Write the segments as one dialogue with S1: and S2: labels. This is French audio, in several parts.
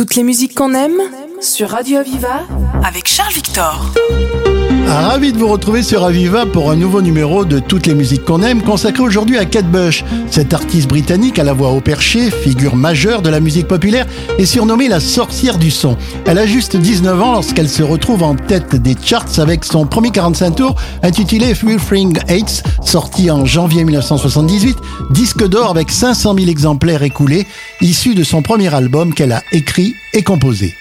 S1: Toutes les musiques qu'on aime sur Radio Aviva avec Charles Victor.
S2: Ravi de vous retrouver sur Aviva pour un nouveau numéro de Toutes les musiques qu'on aime, consacré aujourd'hui à Kate Bush. Cette artiste britannique à la voix au perché, figure majeure de la musique populaire, est surnommée la sorcière du son. Elle a juste 19 ans lorsqu'elle se retrouve en tête des charts avec son premier 45 tours intitulé Thing Hates, sorti en janvier 1978, disque d'or avec 500 000 exemplaires écoulés, issu de son premier album qu'elle a écrit et composé.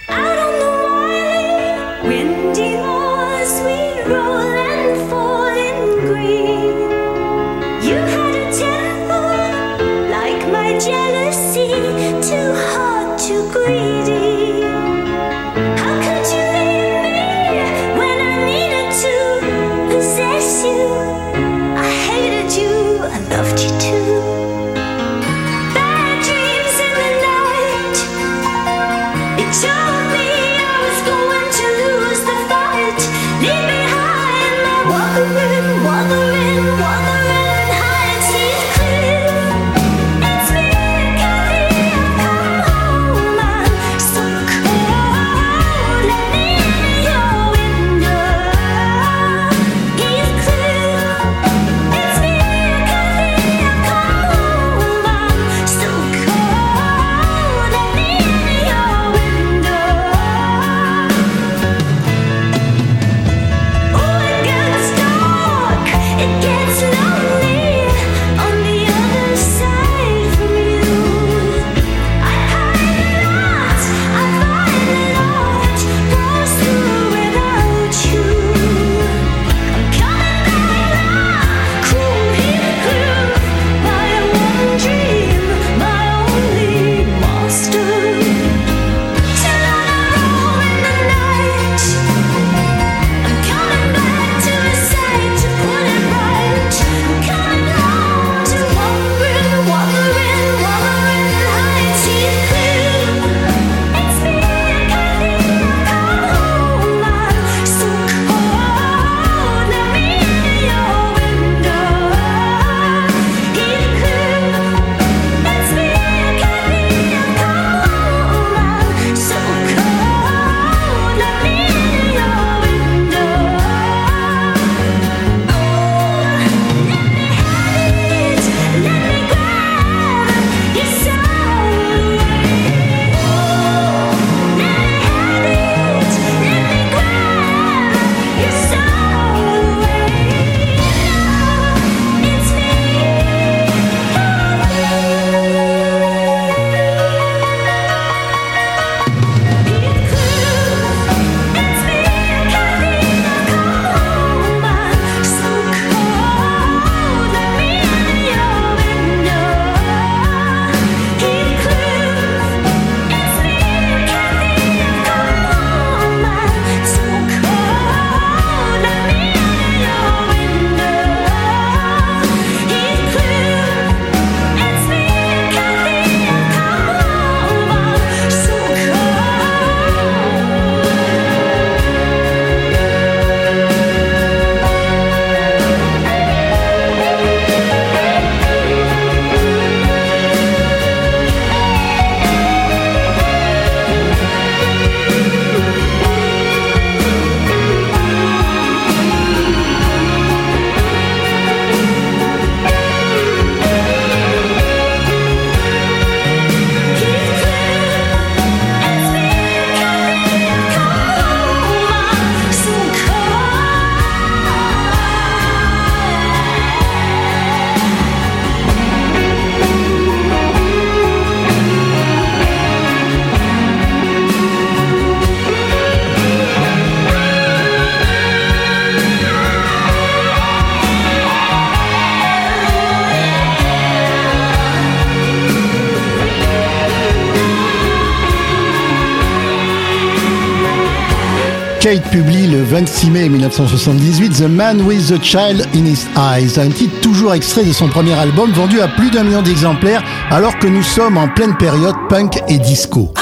S2: 6 mai 1978, The Man with the Child in His Eyes, un titre toujours extrait de son premier album vendu à plus d'un million d'exemplaires alors que nous sommes en pleine période punk et disco.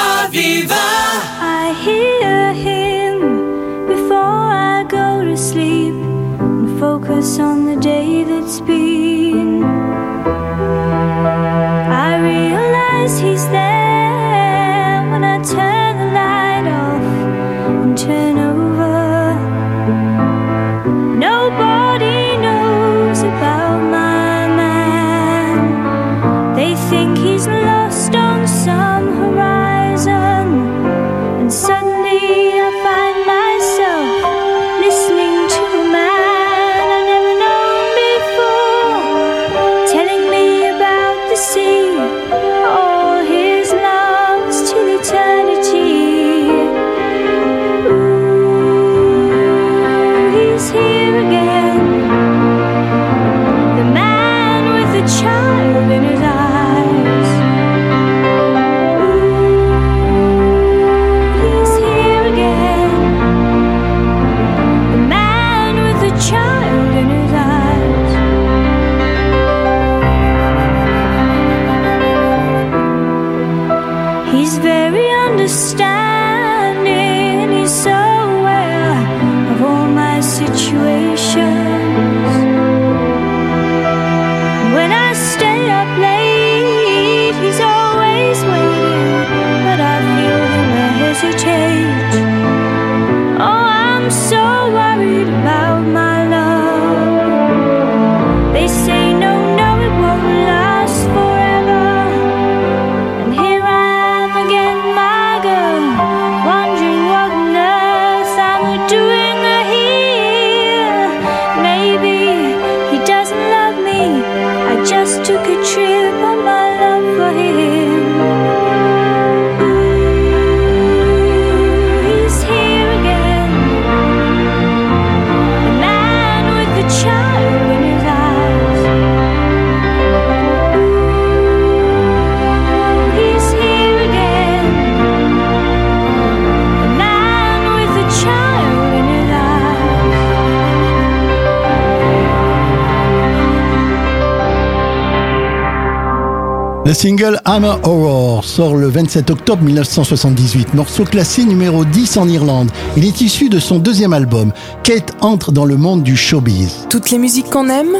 S3: Le single Hammer Horror sort le 27 octobre 1978, morceau classé numéro 10 en Irlande. Il est issu de son deuxième album. Kate entre dans le monde du showbiz.
S2: Toutes les musiques qu'on aime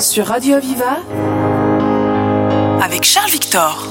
S2: sur Radio Viva avec Charles Victor.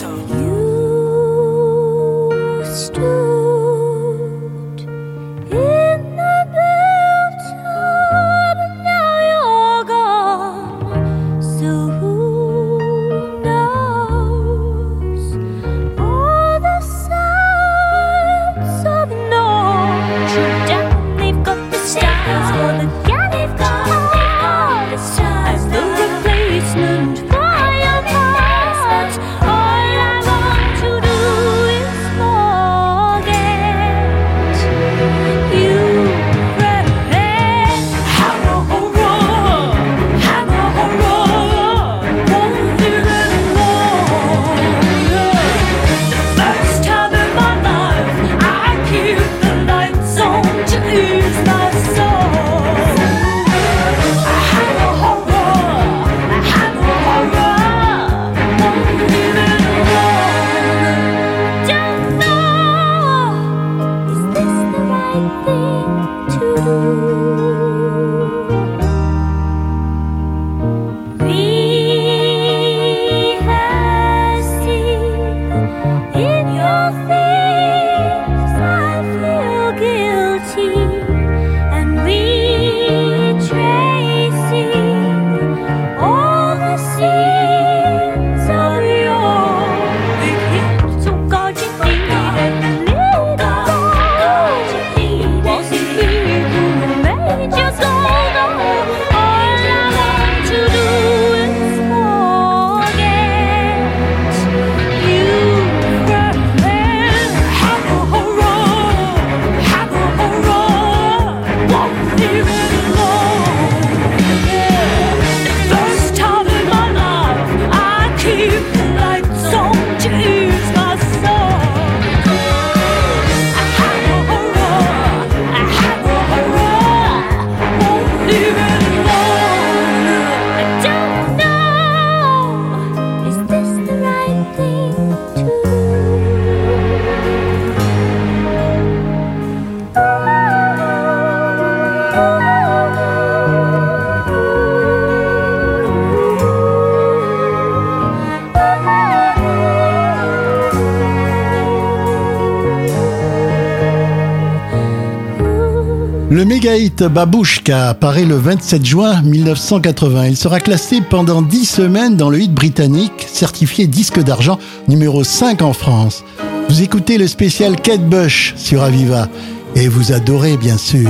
S2: Le méga hit Babouchka apparaît le 27 juin 1980. Il sera classé pendant 10 semaines dans le hit britannique, certifié disque d'argent numéro 5 en France. Vous écoutez le spécial Kate Bush sur Aviva et vous adorez bien sûr.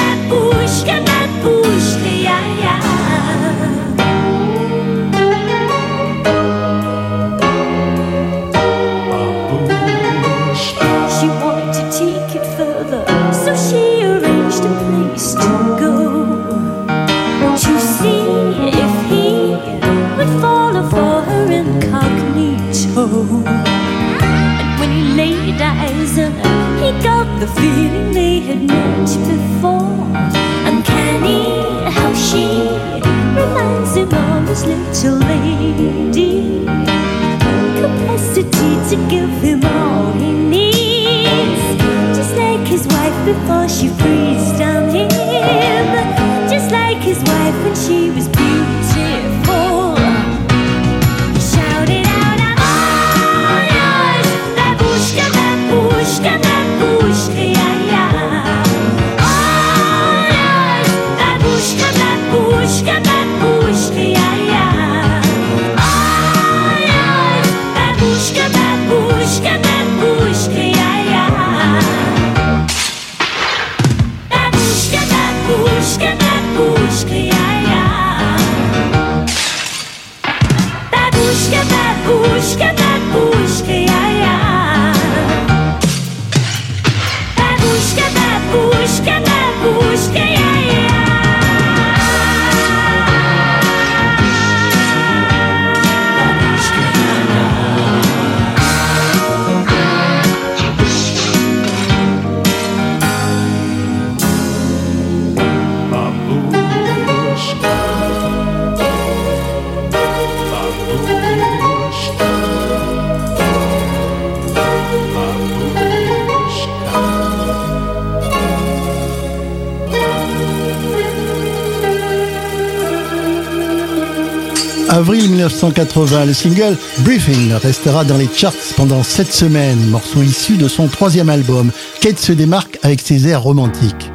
S2: 1980. Le single Briefing restera dans les charts pendant 7 semaines, morceau issu de son troisième album. Kate se démarque avec ses airs romantiques.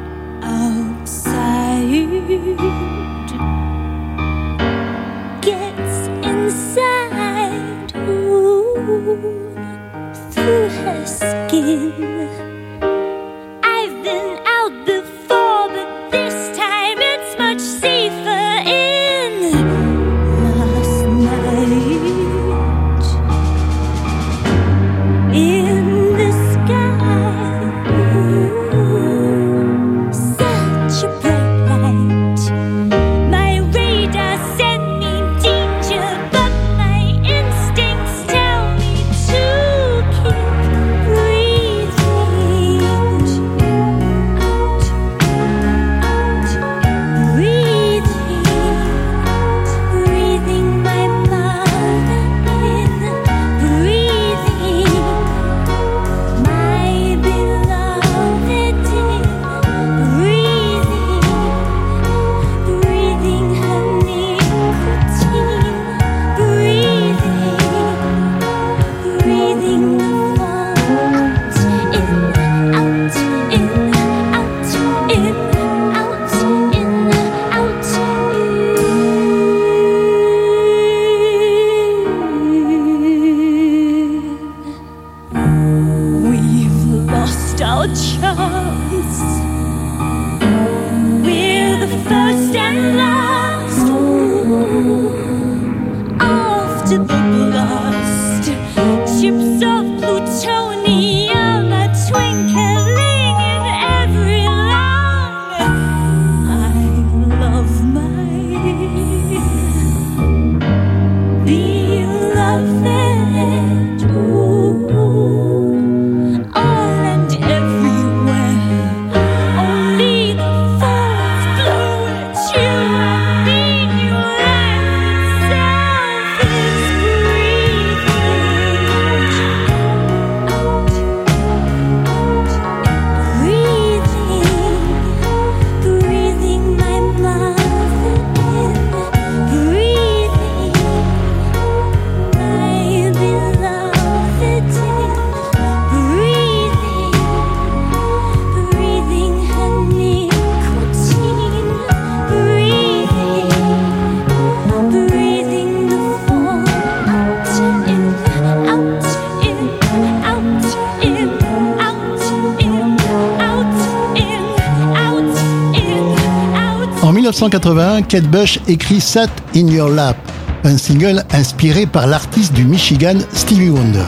S3: 1981, Kate Bush écrit Sat in Your Lap, un single inspiré par l'artiste du Michigan Stevie Wonder.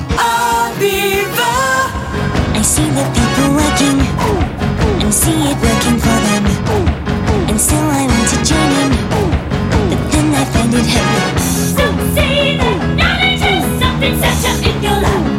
S2: Something.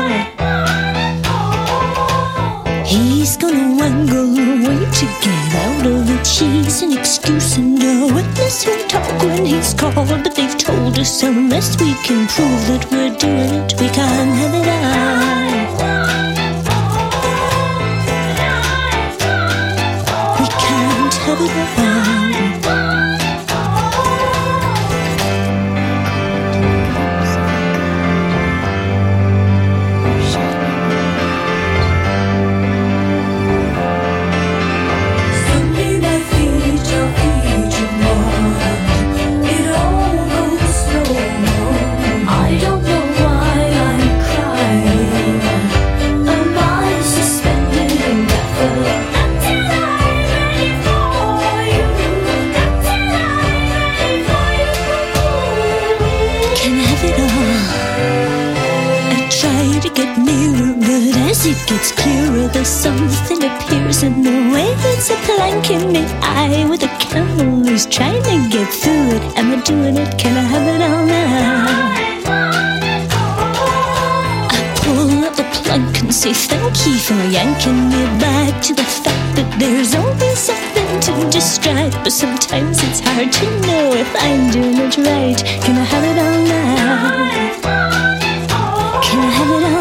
S4: us talk when he's called, but they've told us unless we can prove that we're doing it, we can't have it. obscure Though something appears in the way that's a plank in the eye With a camel who's trying to get through it Am I doing it? Can I have it all now? I pull up the plank and
S2: say thank you for yanking me back To the fact that there's always something to distract But sometimes it's hard to know if I'm doing it right Can I have it all now? Can I have it all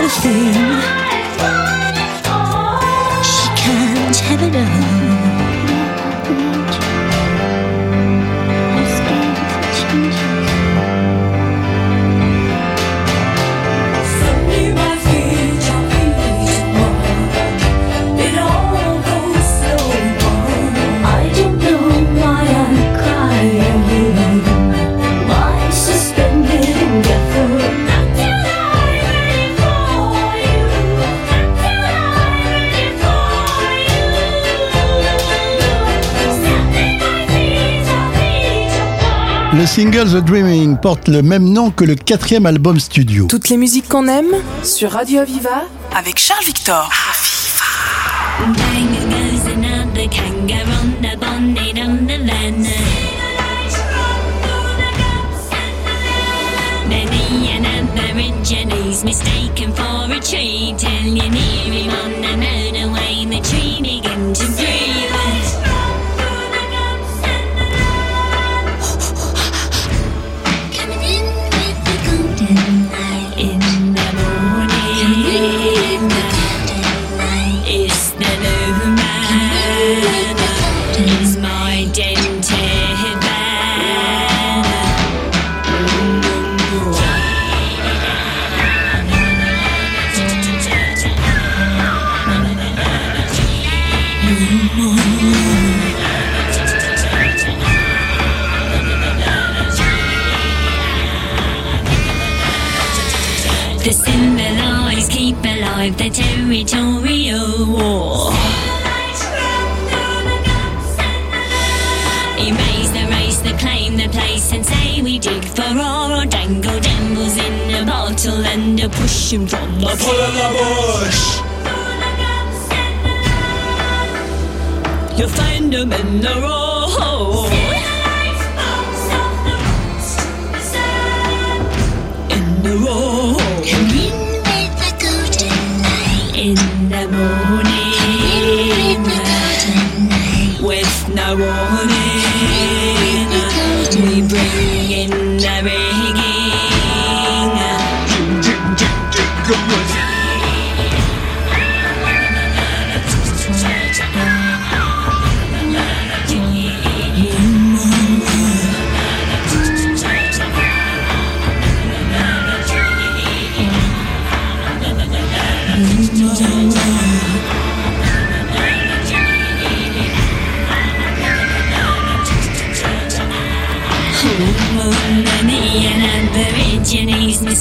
S2: Not a thing. She can't have it all.
S3: Le single The Dreaming porte le même nom que le quatrième album studio.
S1: Toutes les musiques qu'on aime sur Radio Aviva avec Charles Victor.
S2: Mistaken for a tree near him on the motorway. The tree The symbolize keep alive the territorial war. Erase the race, the claim the place, and say we dig for ore or dangle dembles in a bottle and a push 'em from the pull of the bush. You'll find 'em in the road. In the road. Come in with the golden light. In the morning. With no warning.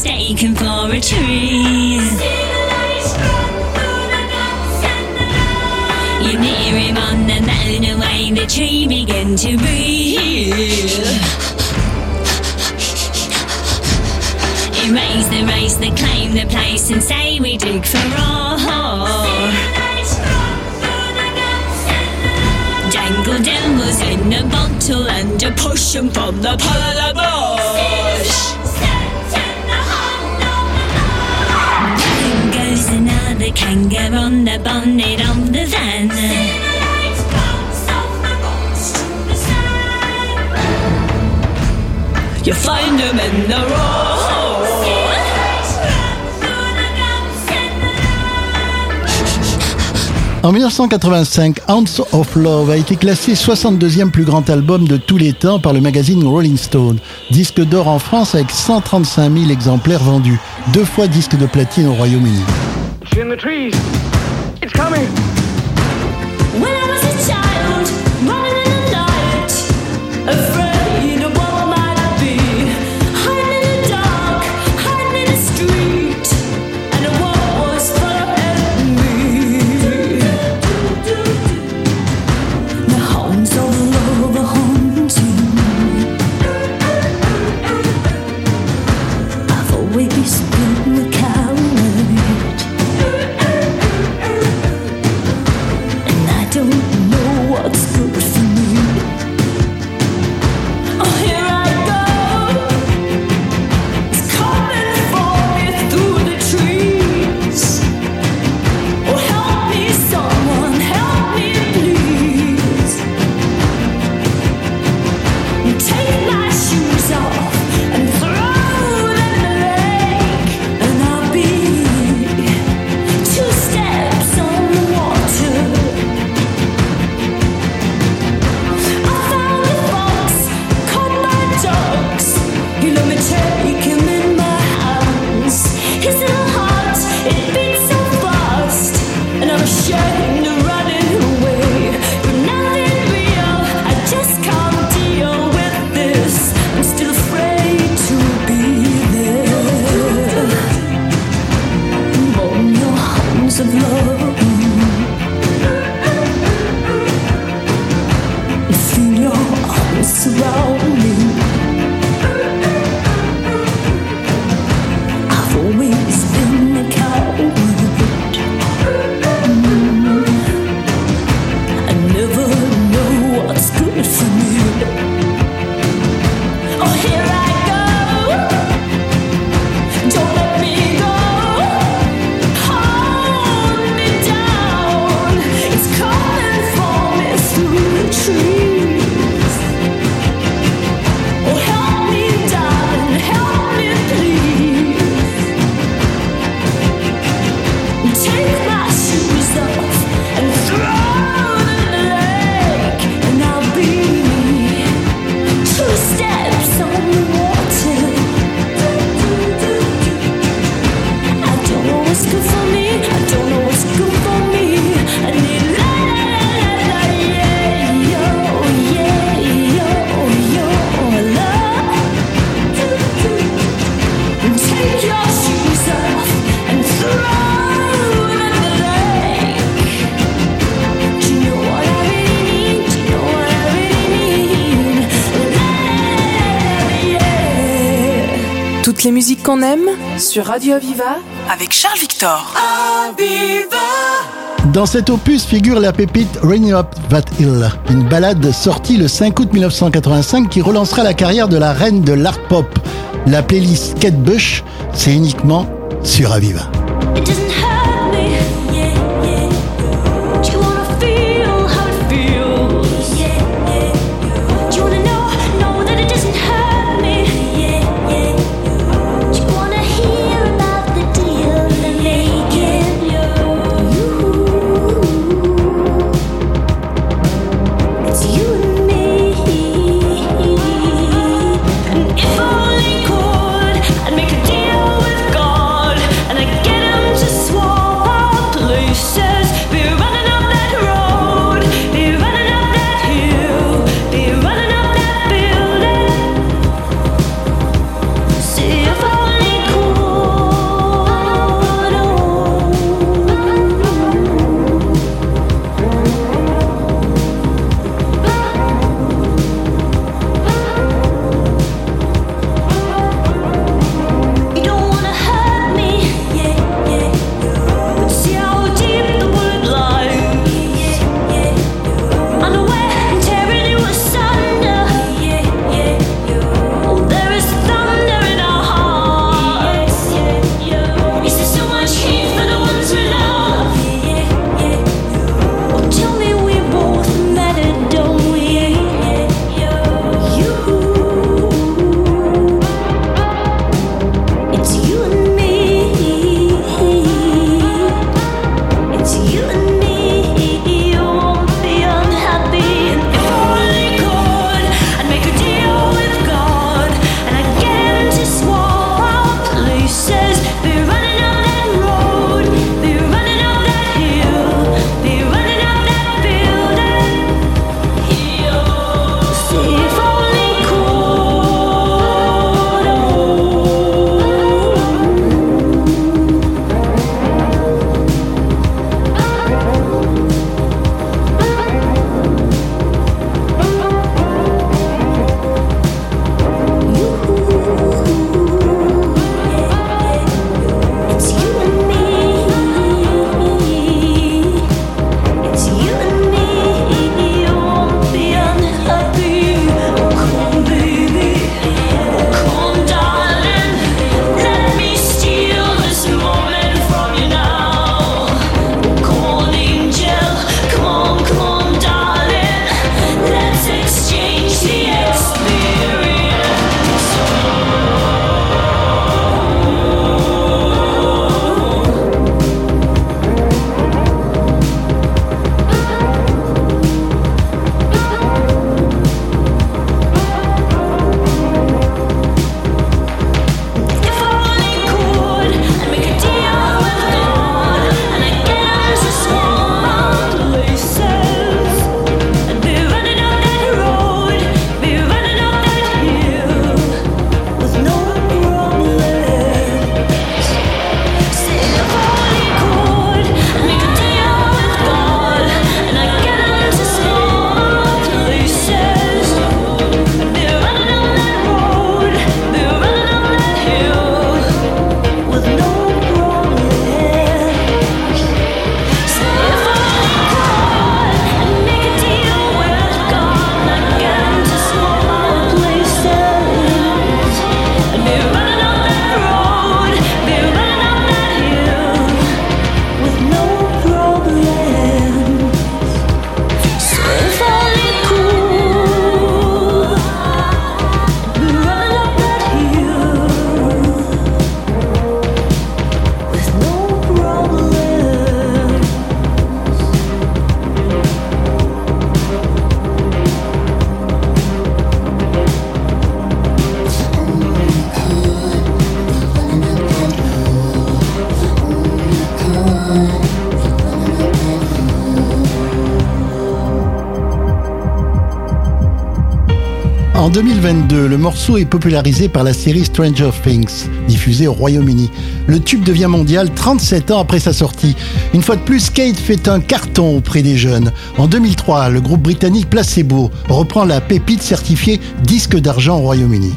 S2: Mistaken for a tree. You near him on the motorway, the tree began to breathe. Erase the race, the claim the place, and say we dig for ore. Dangle devils in a bottle and a potion from the pull
S3: En 1985, Ounce of Love a été classé 62e plus grand album de tous les temps par le magazine Rolling Stone. Disque d'or en France avec 135 000 exemplaires vendus, deux fois disque de platine au Royaume-Uni.
S2: in the trees. It's coming.
S1: aime sur Radio Aviva avec Charles Victor.
S3: Dans cet opus figure la pépite Rain Up That Hill, une balade sortie le 5 août 1985 qui relancera la carrière de la reine de l'art pop. La playlist Kate Bush, c'est uniquement sur Aviva.
S5: 2022, le morceau est popularisé par la série Stranger Things, diffusée au Royaume-Uni. Le tube devient mondial 37 ans après sa sortie. Une fois de plus, Kate fait un carton auprès des jeunes. En 2003, le groupe britannique Placebo reprend la pépite certifiée disque d'argent au Royaume-Uni.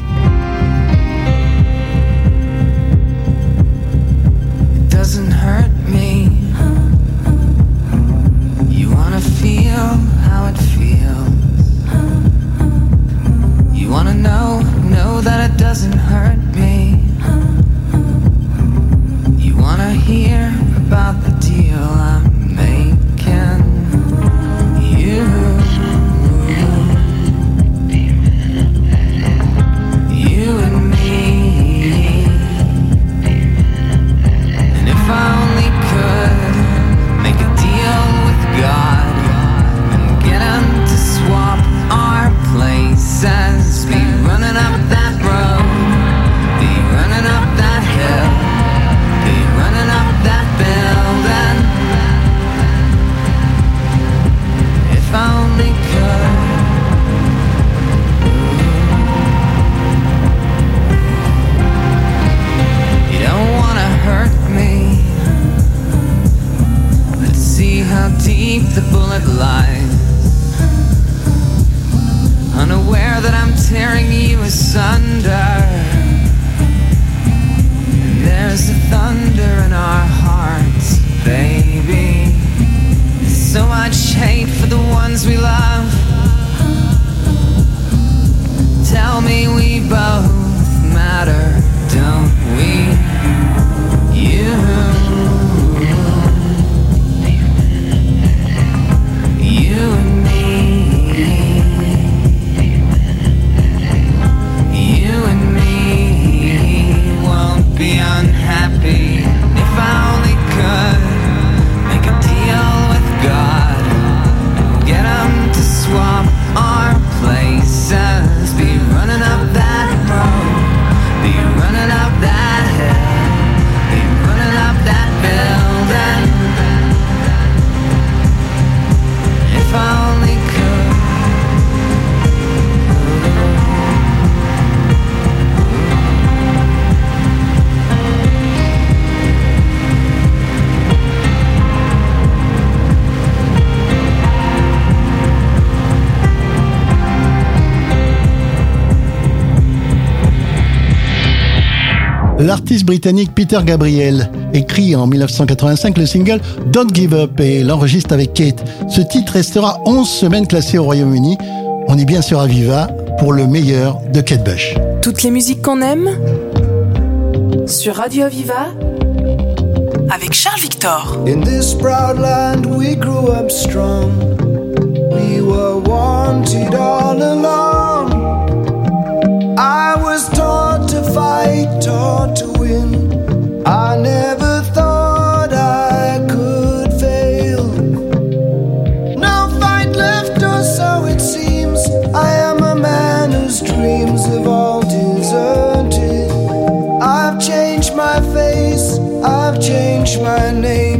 S5: L'artiste britannique Peter Gabriel écrit en 1985 le single Don't Give Up et l'enregistre avec Kate. Ce titre restera 11 semaines classé au Royaume-Uni. On est bien sur Aviva pour le meilleur de Kate Bush.
S1: Toutes les musiques qu'on aime sur Radio Aviva avec Charles Victor.
S6: In this proud land we grew up strong. We were wanted all along. I was fight, taught to win. I never thought I could fail. No fight left, or so it seems. I am a man whose dreams have all deserted. I've changed my face, I've changed my name,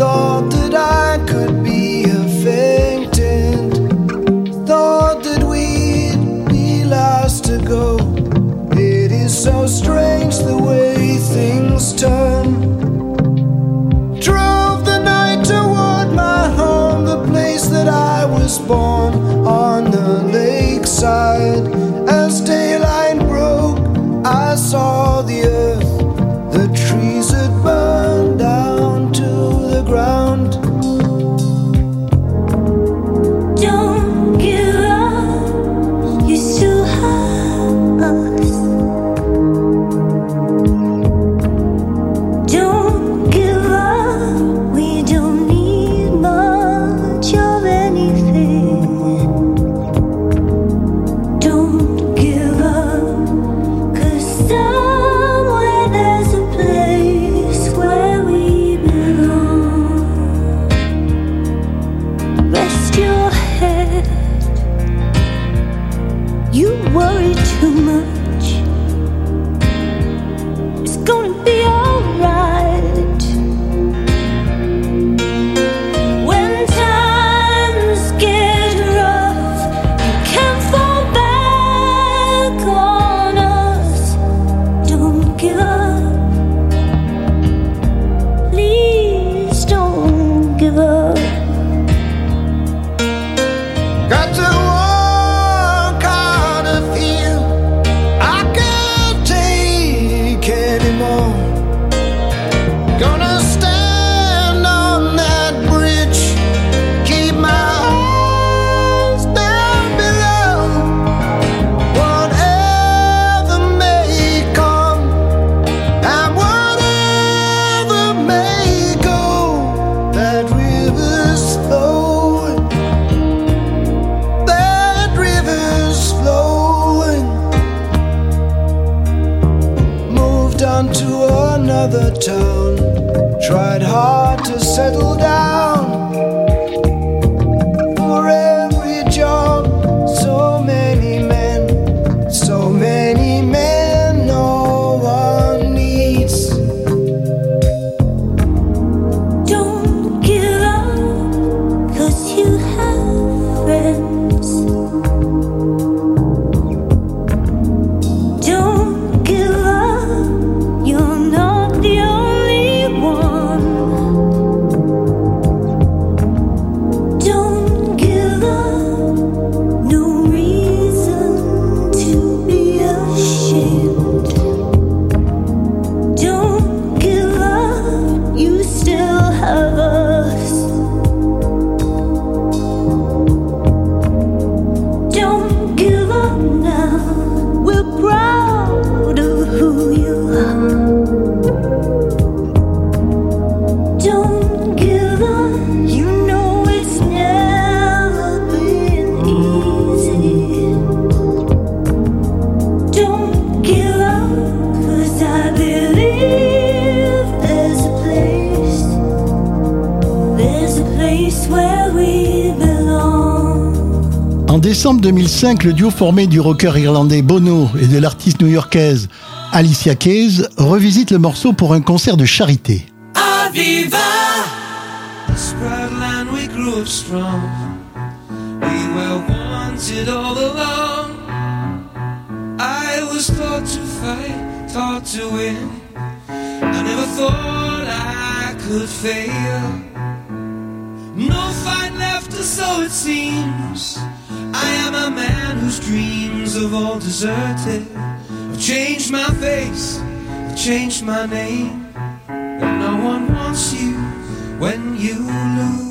S2: sol. décembre 2005, le duo formé du rocker irlandais Bono et de l'artiste new-yorkaise Alicia Keys revisite le morceau pour un concert de charité.
S7: No fight left, so it seems. I am a man whose dreams have all deserted. I've changed my face, I've changed my name. And no one wants you when you lose.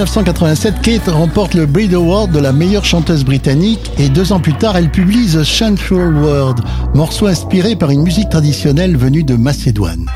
S2: 1987, Kate remporte le Breed Award de la meilleure chanteuse britannique et deux ans plus tard, elle publie The Shameful World, morceau inspiré par une musique traditionnelle venue de Macédoine.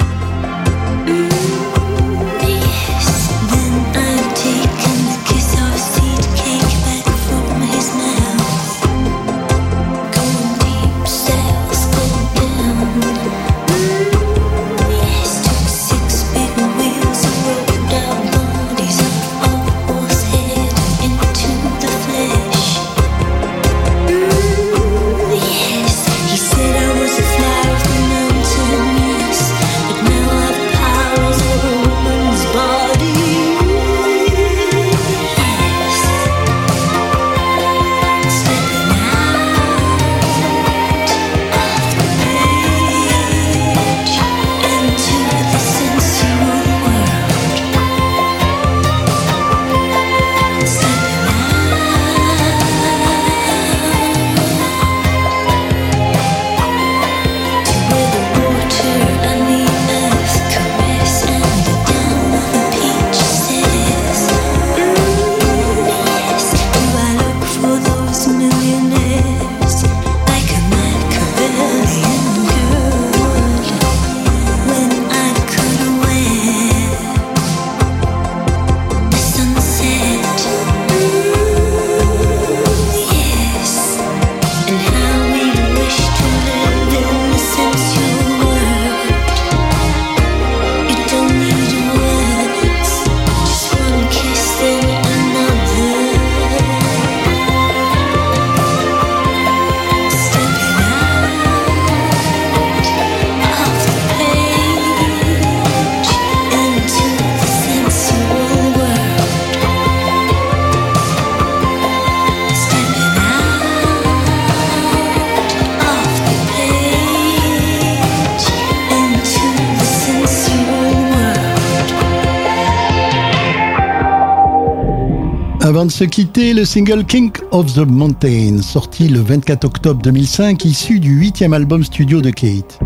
S2: Avant de se quitter, le single King of the Mountain, sorti le 24 octobre 2005, issu du huitième album studio de Kate.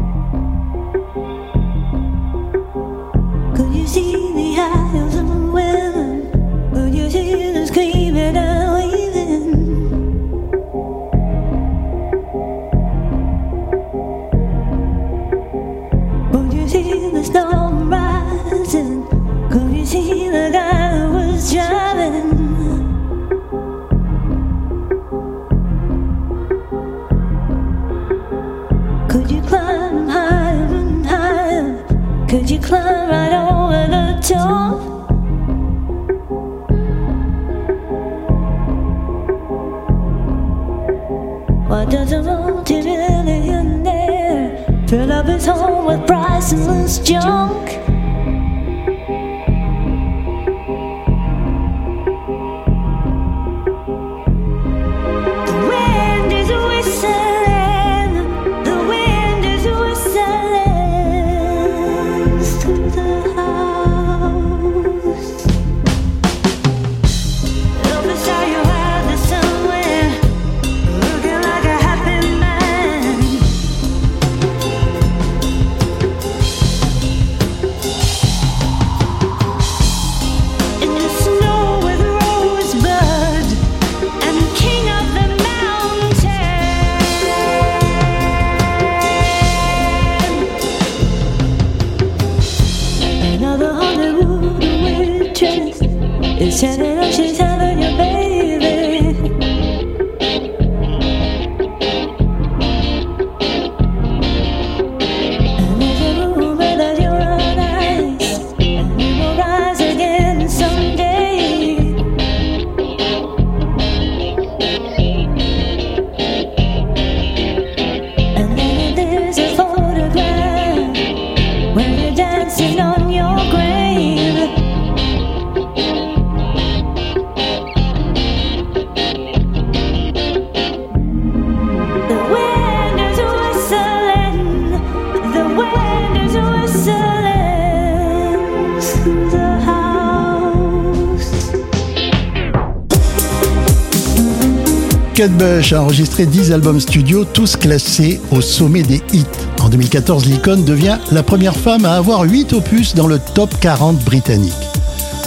S2: Bush a enregistré 10 albums studio, tous classés au sommet des hits. En 2014, l'icône devient la première femme à avoir 8 opus dans le top 40 britannique.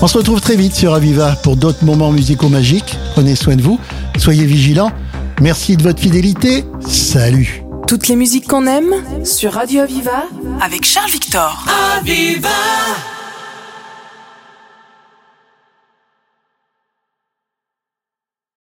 S3: On se retrouve très vite sur Aviva pour d'autres moments musicaux magiques. Prenez soin de vous, soyez vigilants. Merci de votre fidélité. Salut.
S1: Toutes les musiques qu'on aime sur Radio Aviva avec Charles Victor.
S7: Aviva